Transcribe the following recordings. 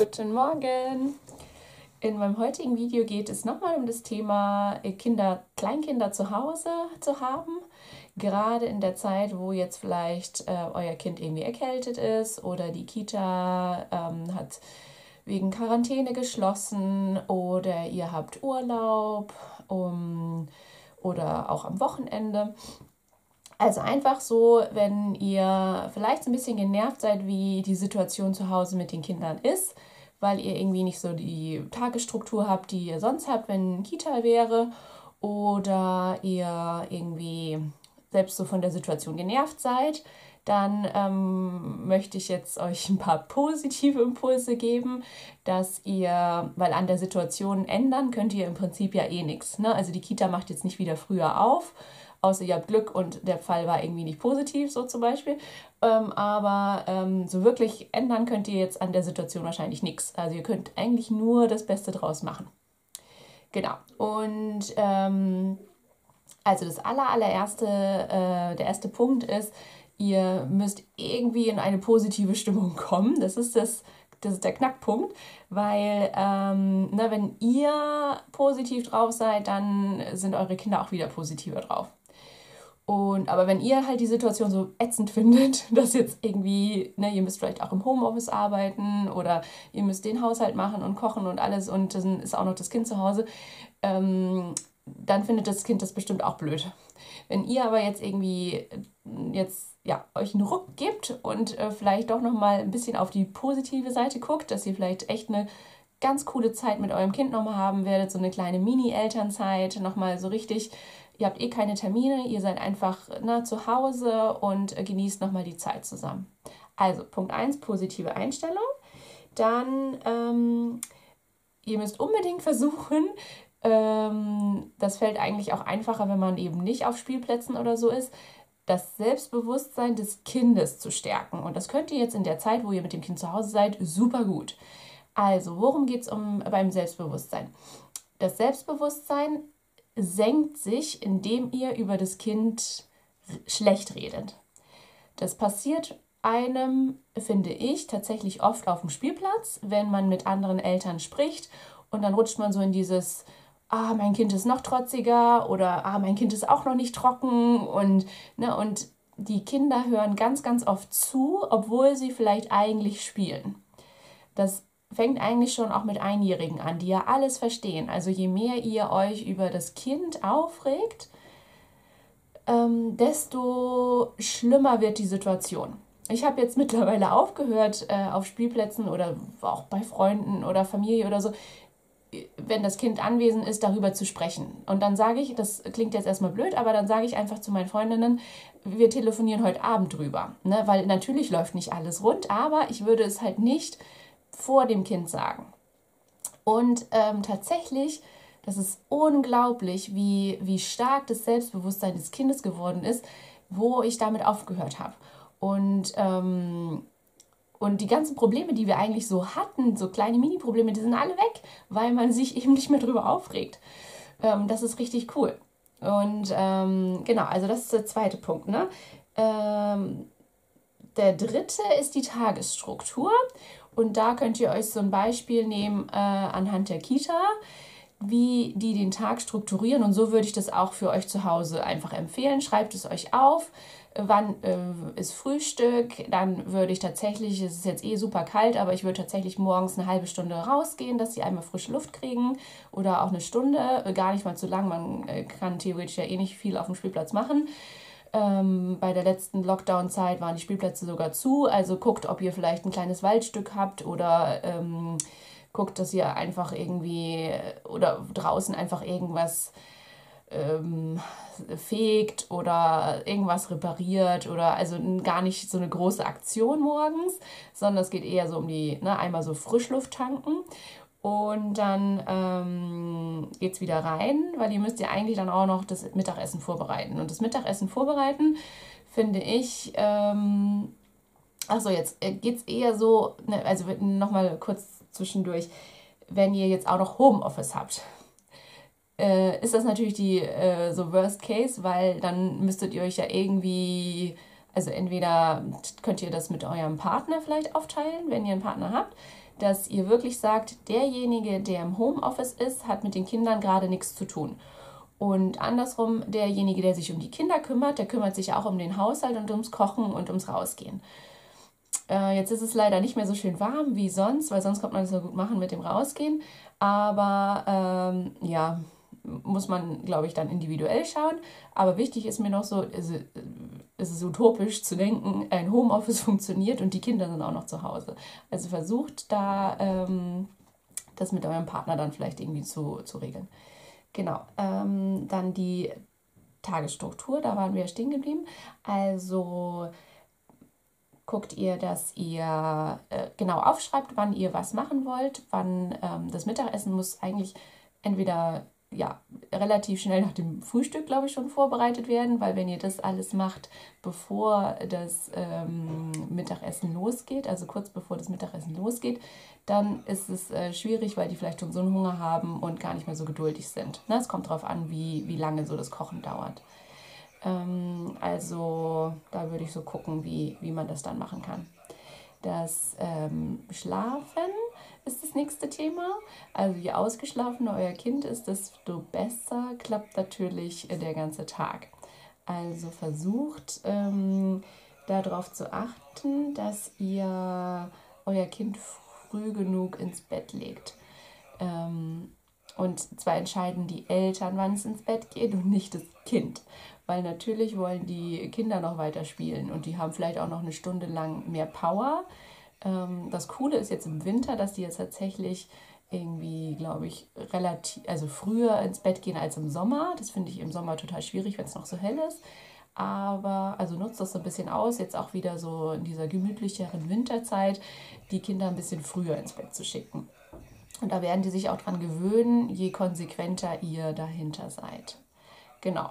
Guten Morgen. In meinem heutigen Video geht es nochmal um das Thema äh, Kinder, Kleinkinder zu Hause zu haben. Gerade in der Zeit, wo jetzt vielleicht äh, euer Kind irgendwie erkältet ist oder die Kita ähm, hat wegen Quarantäne geschlossen oder ihr habt Urlaub um, oder auch am Wochenende. Also einfach so, wenn ihr vielleicht ein bisschen genervt seid, wie die Situation zu Hause mit den Kindern ist, weil ihr irgendwie nicht so die Tagesstruktur habt, die ihr sonst habt, wenn Kita wäre, oder ihr irgendwie selbst so von der Situation genervt seid, dann ähm, möchte ich jetzt euch ein paar positive Impulse geben, dass ihr, weil an der Situation ändern könnt ihr im Prinzip ja eh nichts. Ne? Also die Kita macht jetzt nicht wieder früher auf außer ihr habt Glück und der Fall war irgendwie nicht positiv, so zum Beispiel. Ähm, aber ähm, so wirklich ändern könnt ihr jetzt an der Situation wahrscheinlich nichts. Also ihr könnt eigentlich nur das Beste draus machen. Genau. Und ähm, also das aller, allererste, äh, der erste Punkt ist, ihr müsst irgendwie in eine positive Stimmung kommen. Das ist das, das ist der Knackpunkt, weil ähm, na, wenn ihr positiv drauf seid, dann sind eure Kinder auch wieder positiver drauf. Und aber wenn ihr halt die Situation so ätzend findet, dass jetzt irgendwie, ne, ihr müsst vielleicht auch im Homeoffice arbeiten oder ihr müsst den Haushalt machen und kochen und alles und dann ist auch noch das Kind zu Hause, ähm, dann findet das Kind das bestimmt auch blöd. Wenn ihr aber jetzt irgendwie äh, jetzt ja, euch einen Ruck gibt und äh, vielleicht doch nochmal ein bisschen auf die positive Seite guckt, dass ihr vielleicht echt eine ganz coole Zeit mit eurem Kind nochmal haben werdet, so eine kleine Mini-Elternzeit, nochmal so richtig ihr habt eh keine Termine, ihr seid einfach na, zu Hause und äh, genießt nochmal die Zeit zusammen. Also Punkt 1, positive Einstellung. Dann, ähm, ihr müsst unbedingt versuchen, ähm, das fällt eigentlich auch einfacher, wenn man eben nicht auf Spielplätzen oder so ist, das Selbstbewusstsein des Kindes zu stärken. Und das könnt ihr jetzt in der Zeit, wo ihr mit dem Kind zu Hause seid, super gut. Also, worum geht es um beim Selbstbewusstsein? Das Selbstbewusstsein senkt sich, indem ihr über das Kind schlecht redet. Das passiert einem, finde ich, tatsächlich oft auf dem Spielplatz, wenn man mit anderen Eltern spricht und dann rutscht man so in dieses, ah, mein Kind ist noch trotziger oder ah, mein Kind ist auch noch nicht trocken und, ne, und die Kinder hören ganz, ganz oft zu, obwohl sie vielleicht eigentlich spielen. Das fängt eigentlich schon auch mit Einjährigen an, die ja alles verstehen. Also je mehr ihr euch über das Kind aufregt, ähm, desto schlimmer wird die Situation. Ich habe jetzt mittlerweile aufgehört, äh, auf Spielplätzen oder auch bei Freunden oder Familie oder so, wenn das Kind anwesend ist, darüber zu sprechen. Und dann sage ich, das klingt jetzt erstmal blöd, aber dann sage ich einfach zu meinen Freundinnen, wir telefonieren heute Abend drüber. Ne? Weil natürlich läuft nicht alles rund, aber ich würde es halt nicht vor dem Kind sagen. Und ähm, tatsächlich, das ist unglaublich, wie, wie stark das Selbstbewusstsein des Kindes geworden ist, wo ich damit aufgehört habe. Und, ähm, und die ganzen Probleme, die wir eigentlich so hatten, so kleine Mini-Probleme, die sind alle weg, weil man sich eben nicht mehr drüber aufregt. Ähm, das ist richtig cool. Und ähm, genau, also das ist der zweite Punkt. Ne? Ähm, der dritte ist die Tagesstruktur. Und da könnt ihr euch so ein Beispiel nehmen äh, anhand der Kita, wie die den Tag strukturieren. Und so würde ich das auch für euch zu Hause einfach empfehlen. Schreibt es euch auf. Wann äh, ist Frühstück? Dann würde ich tatsächlich, es ist jetzt eh super kalt, aber ich würde tatsächlich morgens eine halbe Stunde rausgehen, dass sie einmal frische Luft kriegen oder auch eine Stunde, gar nicht mal zu lang. Man äh, kann theoretisch ja eh nicht viel auf dem Spielplatz machen. Ähm, bei der letzten Lockdown-Zeit waren die Spielplätze sogar zu. Also guckt, ob ihr vielleicht ein kleines Waldstück habt oder ähm, guckt, dass ihr einfach irgendwie oder draußen einfach irgendwas ähm, fegt oder irgendwas repariert oder also gar nicht so eine große Aktion morgens, sondern es geht eher so um die, ne, einmal so Frischluft tanken und dann ähm, geht es wieder rein, weil ihr müsst ja eigentlich dann auch noch das Mittagessen vorbereiten. Und das Mittagessen vorbereiten, finde ich, ähm, achso, jetzt äh, geht es eher so, ne, also nochmal kurz zwischendurch, wenn ihr jetzt auch noch Homeoffice habt, äh, ist das natürlich die äh, so Worst Case, weil dann müsstet ihr euch ja irgendwie, also entweder könnt ihr das mit eurem Partner vielleicht aufteilen, wenn ihr einen Partner habt dass ihr wirklich sagt, derjenige, der im Homeoffice ist, hat mit den Kindern gerade nichts zu tun. Und andersrum, derjenige, der sich um die Kinder kümmert, der kümmert sich auch um den Haushalt und ums Kochen und ums Rausgehen. Äh, jetzt ist es leider nicht mehr so schön warm wie sonst, weil sonst konnte man es so gut machen mit dem Rausgehen. Aber ähm, ja, muss man, glaube ich, dann individuell schauen. Aber wichtig ist mir noch so, es ist utopisch zu denken, ein Homeoffice funktioniert und die Kinder sind auch noch zu Hause. Also versucht da ähm, das mit eurem Partner dann vielleicht irgendwie zu, zu regeln. Genau. Ähm, dann die Tagesstruktur, da waren wir stehen geblieben. Also guckt ihr, dass ihr äh, genau aufschreibt, wann ihr was machen wollt, wann ähm, das Mittagessen muss eigentlich entweder ja, relativ schnell nach dem Frühstück, glaube ich, schon vorbereitet werden, weil wenn ihr das alles macht, bevor das ähm, Mittagessen losgeht, also kurz bevor das Mittagessen losgeht, dann ist es äh, schwierig, weil die vielleicht schon so einen Hunger haben und gar nicht mehr so geduldig sind. Ne? Es kommt darauf an, wie, wie lange so das Kochen dauert. Ähm, also da würde ich so gucken, wie, wie man das dann machen kann. Das ähm, Schlafen ist das nächste Thema. Also je ausgeschlafener euer Kind ist, desto besser klappt natürlich der ganze Tag. Also versucht ähm, darauf zu achten, dass ihr euer Kind früh genug ins Bett legt. Ähm, und zwar entscheiden die Eltern, wann es ins Bett geht und nicht das Kind. Weil natürlich wollen die Kinder noch weiter spielen und die haben vielleicht auch noch eine Stunde lang mehr Power. Ähm, das Coole ist jetzt im Winter, dass die jetzt tatsächlich irgendwie, glaube ich, relativ, also früher ins Bett gehen als im Sommer. Das finde ich im Sommer total schwierig, wenn es noch so hell ist. Aber also nutzt das so ein bisschen aus, jetzt auch wieder so in dieser gemütlicheren Winterzeit, die Kinder ein bisschen früher ins Bett zu schicken. Und da werden die sich auch dran gewöhnen, je konsequenter ihr dahinter seid. Genau.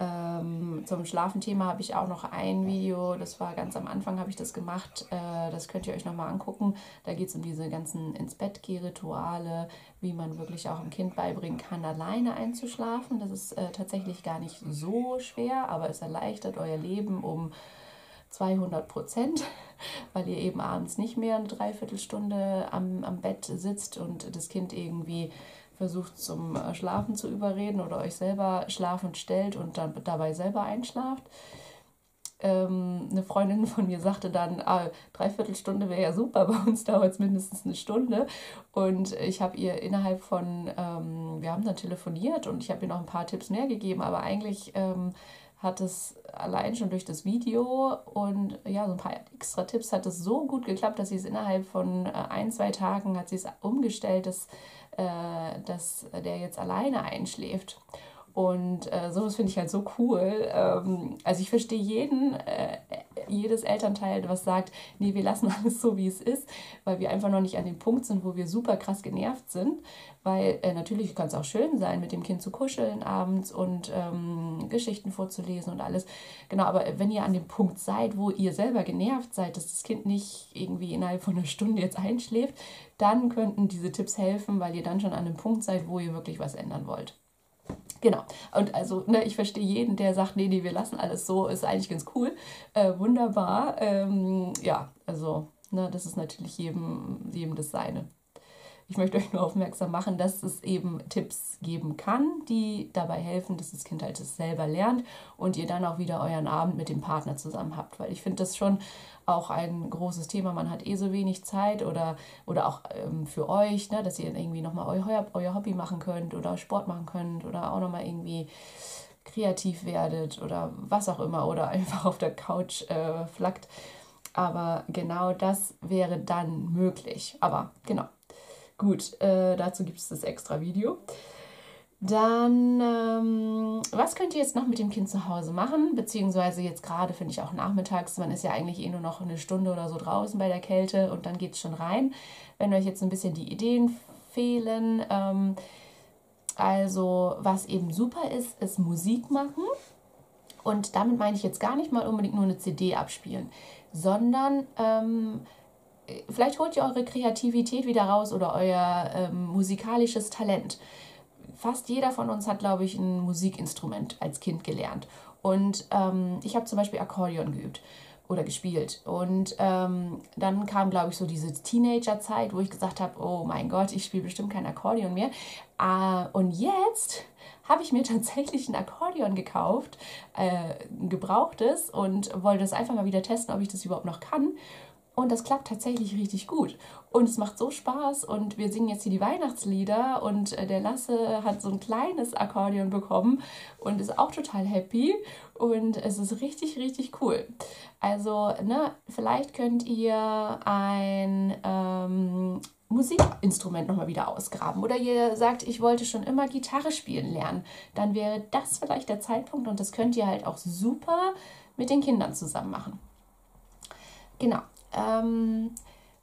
Ähm, zum Schlafenthema habe ich auch noch ein Video, das war ganz am Anfang, habe ich das gemacht. Äh, das könnt ihr euch nochmal angucken. Da geht es um diese ganzen ins Bett Rituale, wie man wirklich auch dem Kind beibringen kann, alleine einzuschlafen. Das ist äh, tatsächlich gar nicht so schwer, aber es erleichtert euer Leben um 200 Prozent, weil ihr eben abends nicht mehr eine Dreiviertelstunde am, am Bett sitzt und das Kind irgendwie versucht zum äh, Schlafen zu überreden oder euch selber schlafend stellt und dann dabei selber einschlaft. Ähm, eine Freundin von mir sagte dann, ah, dreiviertel Stunde wäre ja super, bei uns dauert es mindestens eine Stunde. Und ich habe ihr innerhalb von, ähm, wir haben dann telefoniert und ich habe ihr noch ein paar Tipps mehr gegeben, aber eigentlich ähm, hat es allein schon durch das Video und ja, so ein paar extra Tipps hat es so gut geklappt, dass sie es innerhalb von äh, ein, zwei Tagen hat sie es umgestellt, dass äh, dass der jetzt alleine einschläft. Und äh, sowas finde ich halt so cool. Ähm, also ich verstehe jeden, äh, jedes Elternteil, was sagt, nee, wir lassen alles so, wie es ist, weil wir einfach noch nicht an dem Punkt sind, wo wir super krass genervt sind. Weil äh, natürlich kann es auch schön sein, mit dem Kind zu kuscheln abends und ähm, Geschichten vorzulesen und alles. Genau, aber wenn ihr an dem Punkt seid, wo ihr selber genervt seid, dass das Kind nicht irgendwie innerhalb von einer Stunde jetzt einschläft, dann könnten diese Tipps helfen, weil ihr dann schon an dem Punkt seid, wo ihr wirklich was ändern wollt. Genau. Und also, ne, ich verstehe jeden, der sagt, nee, nee, wir lassen alles so, ist eigentlich ganz cool. Äh, wunderbar. Ähm, ja, also, ne, das ist natürlich jedem, jedem das Seine. Ich möchte euch nur aufmerksam machen, dass es eben Tipps geben kann, die dabei helfen, dass das Kind halt es selber lernt und ihr dann auch wieder euren Abend mit dem Partner zusammen habt. Weil ich finde das schon auch ein großes Thema. Man hat eh so wenig Zeit oder, oder auch ähm, für euch, ne, dass ihr irgendwie nochmal euer, euer Hobby machen könnt oder Sport machen könnt oder auch nochmal irgendwie kreativ werdet oder was auch immer oder einfach auf der Couch äh, flackt. Aber genau das wäre dann möglich. Aber genau. Gut, äh, dazu gibt es das extra Video. Dann, ähm, was könnt ihr jetzt noch mit dem Kind zu Hause machen? Beziehungsweise jetzt gerade finde ich auch nachmittags, man ist ja eigentlich eh nur noch eine Stunde oder so draußen bei der Kälte und dann geht es schon rein. Wenn euch jetzt ein bisschen die Ideen fehlen, ähm, also was eben super ist, ist Musik machen. Und damit meine ich jetzt gar nicht mal unbedingt nur eine CD abspielen, sondern ähm, vielleicht holt ihr eure Kreativität wieder raus oder euer ähm, musikalisches Talent fast jeder von uns hat, glaube ich, ein Musikinstrument als Kind gelernt. Und ähm, ich habe zum Beispiel Akkordeon geübt. oder gespielt. Und ähm, dann kam, glaube ich, so diese Teenager-Zeit, wo ich gesagt habe, oh mein Gott, ich spiele bestimmt kein Akkordeon mehr. Äh, und jetzt habe ich mir tatsächlich ein Akkordeon gekauft, äh, ein gebrauchtes und wollte das einfach mal wieder testen, ob ich das überhaupt noch kann. Und das klappt tatsächlich richtig gut. Und es macht so Spaß. Und wir singen jetzt hier die Weihnachtslieder. Und äh, der Lasse hat so ein kleines Akkordeon bekommen und ist auch total happy. Und es ist richtig, richtig cool. Also, ne, vielleicht könnt ihr ein ähm, Musikinstrument nochmal wieder ausgraben. Oder ihr sagt, ich wollte schon immer Gitarre spielen lernen. Dann wäre das vielleicht der Zeitpunkt. Und das könnt ihr halt auch super mit den Kindern zusammen machen. Genau. Ähm,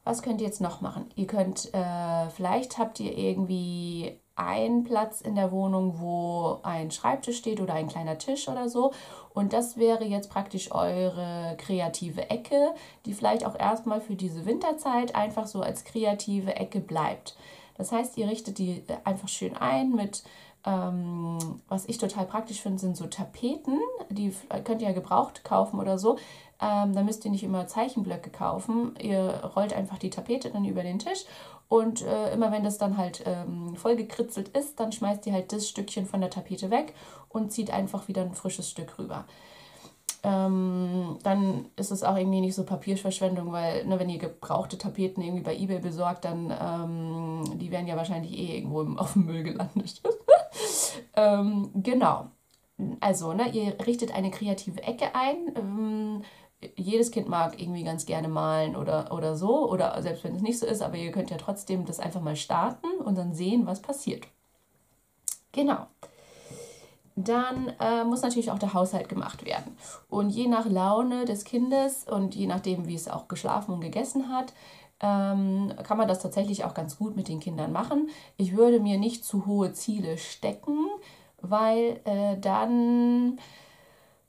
was könnt ihr jetzt noch machen? Ihr könnt, äh, vielleicht habt ihr irgendwie einen Platz in der Wohnung, wo ein Schreibtisch steht oder ein kleiner Tisch oder so. Und das wäre jetzt praktisch eure kreative Ecke, die vielleicht auch erstmal für diese Winterzeit einfach so als kreative Ecke bleibt. Das heißt, ihr richtet die einfach schön ein mit ähm, was ich total praktisch finde, sind so Tapeten. Die könnt ihr ja gebraucht kaufen oder so. Ähm, da müsst ihr nicht immer Zeichenblöcke kaufen. Ihr rollt einfach die Tapete dann über den Tisch und äh, immer wenn das dann halt ähm, voll gekritzelt ist, dann schmeißt ihr halt das Stückchen von der Tapete weg und zieht einfach wieder ein frisches Stück rüber. Ähm, dann ist es auch irgendwie nicht so Papierverschwendung, weil ne, wenn ihr gebrauchte Tapeten irgendwie bei eBay besorgt, dann ähm, die werden ja wahrscheinlich eh irgendwo im, auf dem Müll gelandet. ähm, genau. Also, ne, ihr richtet eine kreative Ecke ein ähm, jedes Kind mag irgendwie ganz gerne malen oder, oder so, oder selbst wenn es nicht so ist, aber ihr könnt ja trotzdem das einfach mal starten und dann sehen, was passiert. Genau. Dann äh, muss natürlich auch der Haushalt gemacht werden. Und je nach Laune des Kindes und je nachdem, wie es auch geschlafen und gegessen hat, ähm, kann man das tatsächlich auch ganz gut mit den Kindern machen. Ich würde mir nicht zu hohe Ziele stecken, weil äh, dann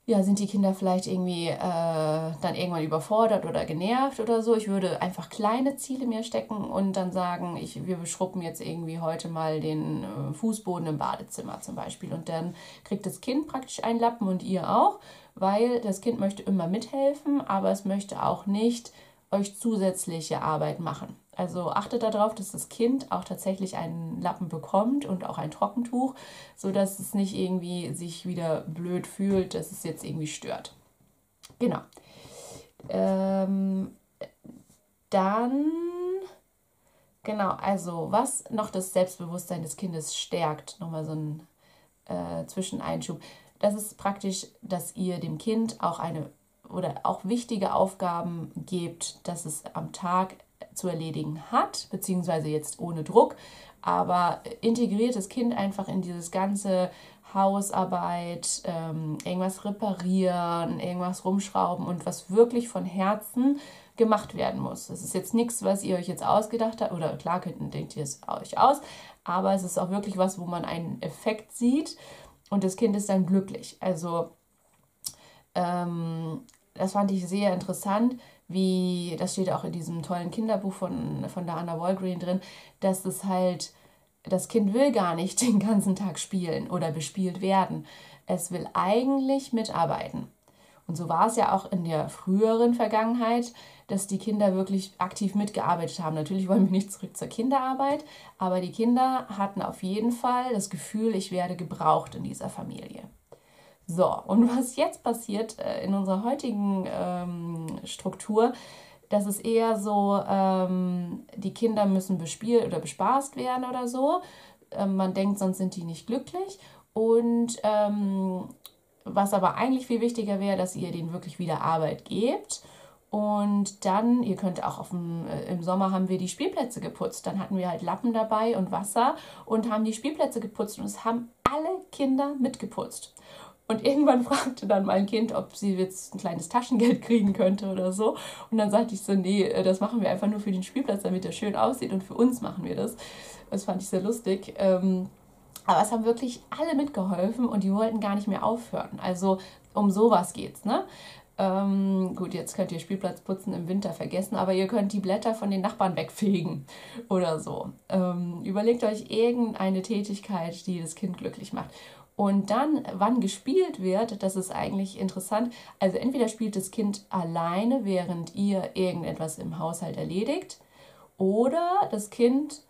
ja, sind die Kinder vielleicht irgendwie äh, dann irgendwann überfordert oder genervt oder so. Ich würde einfach kleine Ziele mir stecken und dann sagen, ich, wir beschruppen jetzt irgendwie heute mal den äh, Fußboden im Badezimmer zum Beispiel. Und dann kriegt das Kind praktisch einen Lappen und ihr auch, weil das Kind möchte immer mithelfen, aber es möchte auch nicht euch zusätzliche Arbeit machen. Also achtet darauf, dass das Kind auch tatsächlich einen Lappen bekommt und auch ein Trockentuch, sodass es nicht irgendwie sich wieder blöd fühlt, dass es jetzt irgendwie stört. Genau. Ähm, dann, genau, also was noch das Selbstbewusstsein des Kindes stärkt, nochmal so ein äh, Zwischeneinschub, das ist praktisch, dass ihr dem Kind auch eine oder auch wichtige Aufgaben gebt, dass es am Tag zu erledigen hat, beziehungsweise jetzt ohne Druck, aber integriert das Kind einfach in dieses ganze Hausarbeit, ähm, irgendwas reparieren, irgendwas rumschrauben und was wirklich von Herzen gemacht werden muss. Das ist jetzt nichts, was ihr euch jetzt ausgedacht habt, oder klar könnt, denkt ihr es euch aus, aber es ist auch wirklich was, wo man einen Effekt sieht und das Kind ist dann glücklich. Also ähm, das fand ich sehr interessant, wie, das steht auch in diesem tollen Kinderbuch von, von der Anna Walgreen drin, dass es halt, das Kind will gar nicht den ganzen Tag spielen oder bespielt werden. Es will eigentlich mitarbeiten. Und so war es ja auch in der früheren Vergangenheit, dass die Kinder wirklich aktiv mitgearbeitet haben. Natürlich wollen wir nicht zurück zur Kinderarbeit, aber die Kinder hatten auf jeden Fall das Gefühl, ich werde gebraucht in dieser Familie. So, und was jetzt passiert äh, in unserer heutigen ähm, Struktur, das ist eher so, ähm, die Kinder müssen bespielt oder bespaßt werden oder so. Ähm, man denkt, sonst sind die nicht glücklich. Und ähm, was aber eigentlich viel wichtiger wäre, dass ihr denen wirklich wieder Arbeit gebt. Und dann, ihr könnt auch auf dem, äh, im Sommer haben wir die Spielplätze geputzt. Dann hatten wir halt Lappen dabei und Wasser und haben die Spielplätze geputzt und es haben alle Kinder mitgeputzt. Und irgendwann fragte dann mein Kind, ob sie jetzt ein kleines Taschengeld kriegen könnte oder so. Und dann sagte ich so, nee, äh, das machen wir einfach nur für den Spielplatz, damit er schön aussieht und für uns machen wir das. Das fand ich sehr lustig. Ähm, aber es haben wirklich alle mitgeholfen und die wollten gar nicht mehr aufhören. Also um sowas geht's, ne? Ähm, gut, jetzt könnt ihr Spielplatzputzen im Winter vergessen, aber ihr könnt die Blätter von den Nachbarn wegfegen oder so. Ähm, überlegt euch irgendeine Tätigkeit, die das Kind glücklich macht. Und dann, wann gespielt wird, das ist eigentlich interessant. Also entweder spielt das Kind alleine, während ihr irgendetwas im Haushalt erledigt, oder das Kind,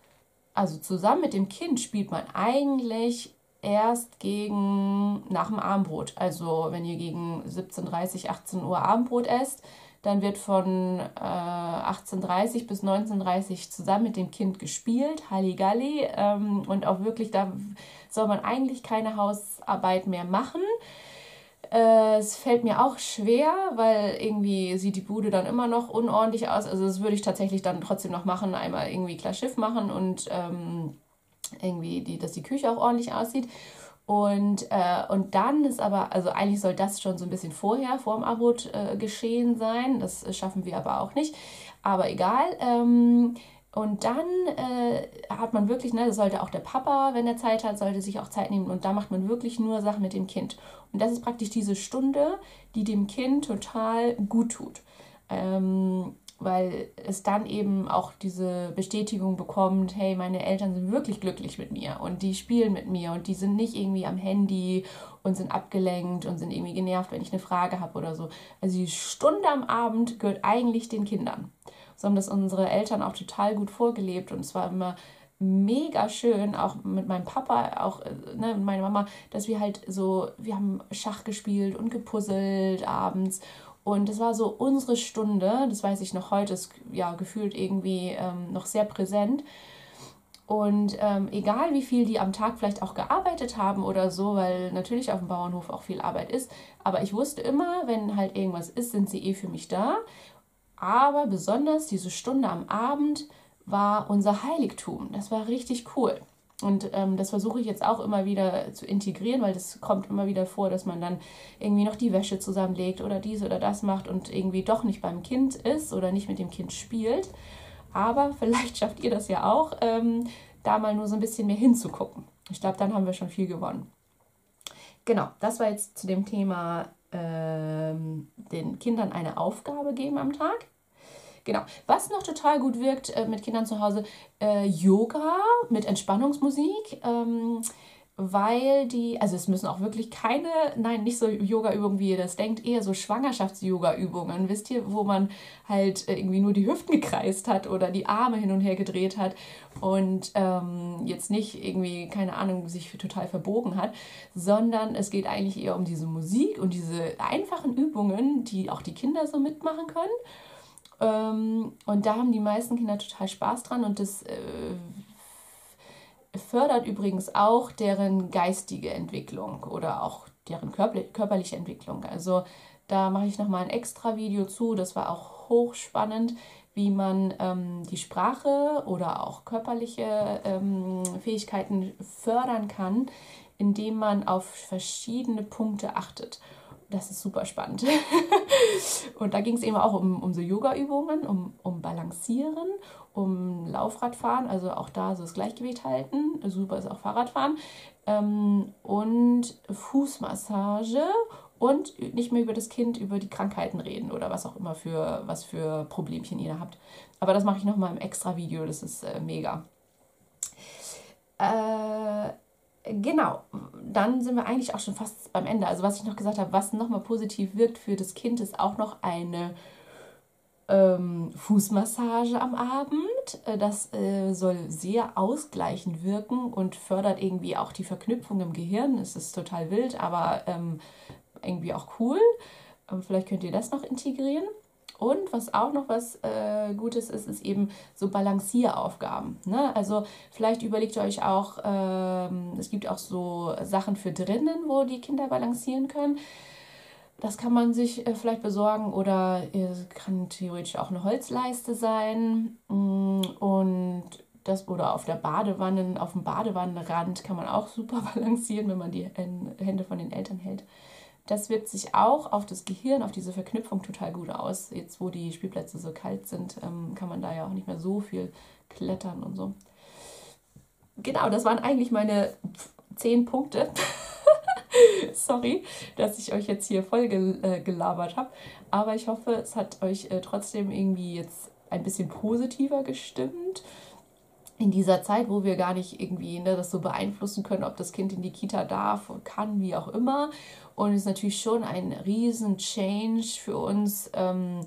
also zusammen mit dem Kind spielt man eigentlich erst gegen nach dem Abendbrot. Also wenn ihr gegen 17.30, 18 Uhr Abendbrot esst, dann wird von äh, 18.30 bis 19.30 zusammen mit dem Kind gespielt, Halligalli. Ähm, und auch wirklich, da soll man eigentlich keine Hausarbeit mehr machen. Äh, es fällt mir auch schwer, weil irgendwie sieht die Bude dann immer noch unordentlich aus. Also das würde ich tatsächlich dann trotzdem noch machen, einmal irgendwie klar Schiff machen und ähm, irgendwie, die, dass die Küche auch ordentlich aussieht. Und, äh, und dann ist aber, also eigentlich soll das schon so ein bisschen vorher, vor dem Abot äh, geschehen sein. Das schaffen wir aber auch nicht. Aber egal. Ähm, und dann äh, hat man wirklich, ne, sollte auch der Papa, wenn er Zeit hat, sollte sich auch Zeit nehmen. Und da macht man wirklich nur Sachen mit dem Kind. Und das ist praktisch diese Stunde, die dem Kind total gut tut. Ähm, weil es dann eben auch diese Bestätigung bekommt, hey, meine Eltern sind wirklich glücklich mit mir und die spielen mit mir und die sind nicht irgendwie am Handy und sind abgelenkt und sind irgendwie genervt, wenn ich eine Frage habe oder so. Also die Stunde am Abend gehört eigentlich den Kindern. So haben das unsere Eltern auch total gut vorgelebt und es war immer mega schön, auch mit meinem Papa, auch äh, ne, mit meiner Mama, dass wir halt so, wir haben Schach gespielt und gepuzzelt abends und es war so unsere Stunde, das weiß ich noch heute, ist ja gefühlt irgendwie ähm, noch sehr präsent. Und ähm, egal wie viel die am Tag vielleicht auch gearbeitet haben oder so, weil natürlich auf dem Bauernhof auch viel Arbeit ist, aber ich wusste immer, wenn halt irgendwas ist, sind sie eh für mich da. Aber besonders diese Stunde am Abend war unser Heiligtum. Das war richtig cool. Und ähm, das versuche ich jetzt auch immer wieder zu integrieren, weil das kommt immer wieder vor, dass man dann irgendwie noch die Wäsche zusammenlegt oder dies oder das macht und irgendwie doch nicht beim Kind ist oder nicht mit dem Kind spielt. Aber vielleicht schafft ihr das ja auch, ähm, da mal nur so ein bisschen mehr hinzugucken. Ich glaube, dann haben wir schon viel gewonnen. Genau, das war jetzt zu dem Thema ähm, den Kindern eine Aufgabe geben am Tag. Genau. Was noch total gut wirkt äh, mit Kindern zu Hause, äh, Yoga mit Entspannungsmusik. Ähm, weil die, also es müssen auch wirklich keine, nein, nicht so Yoga-Übungen, wie ihr das denkt, eher so Schwangerschafts-Yoga-Übungen, wisst ihr, wo man halt äh, irgendwie nur die Hüften gekreist hat oder die Arme hin und her gedreht hat und ähm, jetzt nicht irgendwie, keine Ahnung, sich total verbogen hat, sondern es geht eigentlich eher um diese Musik und diese einfachen Übungen, die auch die Kinder so mitmachen können und da haben die meisten Kinder total Spaß dran und das äh, fördert übrigens auch deren geistige Entwicklung oder auch deren körperliche Entwicklung. Also da mache ich nochmal ein extra Video zu. Das war auch hochspannend, wie man ähm, die Sprache oder auch körperliche ähm, Fähigkeiten fördern kann, indem man auf verschiedene Punkte achtet das ist super spannend. und da ging es eben auch um, um so Yoga-Übungen, um, um Balancieren, um Laufradfahren, also auch da so das Gleichgewicht halten. Super ist auch Fahrradfahren. Ähm, und Fußmassage und nicht mehr über das Kind, über die Krankheiten reden oder was auch immer für, was für Problemchen ihr da habt. Aber das mache ich nochmal im extra Video, das ist äh, mega. Äh, genau, dann sind wir eigentlich auch schon fast beim Ende. Also was ich noch gesagt habe, was nochmal positiv wirkt für das Kind, ist auch noch eine ähm, Fußmassage am Abend. Äh, das äh, soll sehr ausgleichend wirken und fördert irgendwie auch die Verknüpfung im Gehirn. Es ist total wild, aber ähm, irgendwie auch cool. Ähm, vielleicht könnt ihr das noch integrieren. Und was auch noch was äh, Gutes ist, ist eben so Balancieraufgaben. Ne? Also vielleicht überlegt ihr euch auch, ähm, es gibt auch so Sachen für drinnen, wo die Kinder balancieren können. Das kann man sich äh, vielleicht besorgen oder es kann theoretisch auch eine Holzleiste sein. Mm, und das oder auf der Badewanne, auf dem Badewannenrand kann man auch super balancieren, wenn man die Hände von den Eltern hält. Das wirkt sich auch auf das Gehirn, auf diese Verknüpfung total gut aus. Jetzt, wo die Spielplätze so kalt sind, ähm, kann man da ja auch nicht mehr so viel klettern und so. Genau, das waren eigentlich meine zehn Punkte. Sorry, dass ich euch jetzt hier voll äh, gelabert habe. Aber ich hoffe, es hat euch äh, trotzdem irgendwie jetzt ein bisschen positiver gestimmt. In dieser Zeit, wo wir gar nicht irgendwie ne, das so beeinflussen können, ob das Kind in die Kita darf, kann, wie auch immer. Und es ist natürlich schon ein riesen Change für uns, ähm,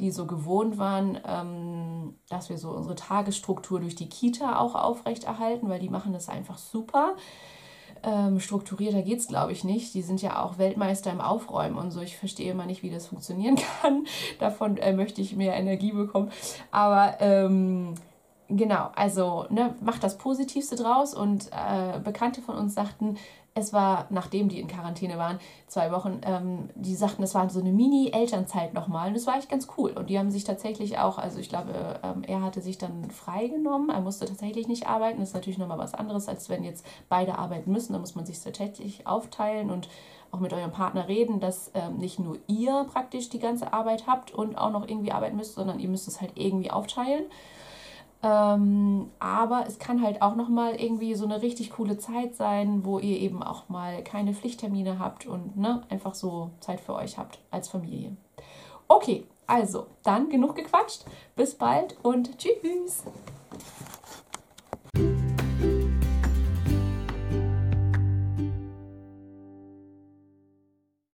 die so gewohnt waren, ähm, dass wir so unsere Tagesstruktur durch die Kita auch aufrechterhalten, weil die machen das einfach super. Ähm, strukturierter geht es, glaube ich, nicht. Die sind ja auch Weltmeister im Aufräumen und so. Ich verstehe immer nicht, wie das funktionieren kann. Davon äh, möchte ich mehr Energie bekommen. Aber ähm, genau, also ne, macht das Positivste draus. Und äh, Bekannte von uns sagten, es war, nachdem die in Quarantäne waren, zwei Wochen, ähm, die sagten, es war so eine Mini-Elternzeit nochmal. Und das war echt ganz cool. Und die haben sich tatsächlich auch, also ich glaube, ähm, er hatte sich dann freigenommen. Er musste tatsächlich nicht arbeiten. Das ist natürlich nochmal was anderes, als wenn jetzt beide arbeiten müssen. Da muss man sich tatsächlich aufteilen und auch mit eurem Partner reden, dass ähm, nicht nur ihr praktisch die ganze Arbeit habt und auch noch irgendwie arbeiten müsst, sondern ihr müsst es halt irgendwie aufteilen. Ähm, aber es kann halt auch nochmal irgendwie so eine richtig coole Zeit sein, wo ihr eben auch mal keine Pflichttermine habt und ne, einfach so Zeit für euch habt als Familie. Okay, also dann genug gequatscht. Bis bald und tschüss.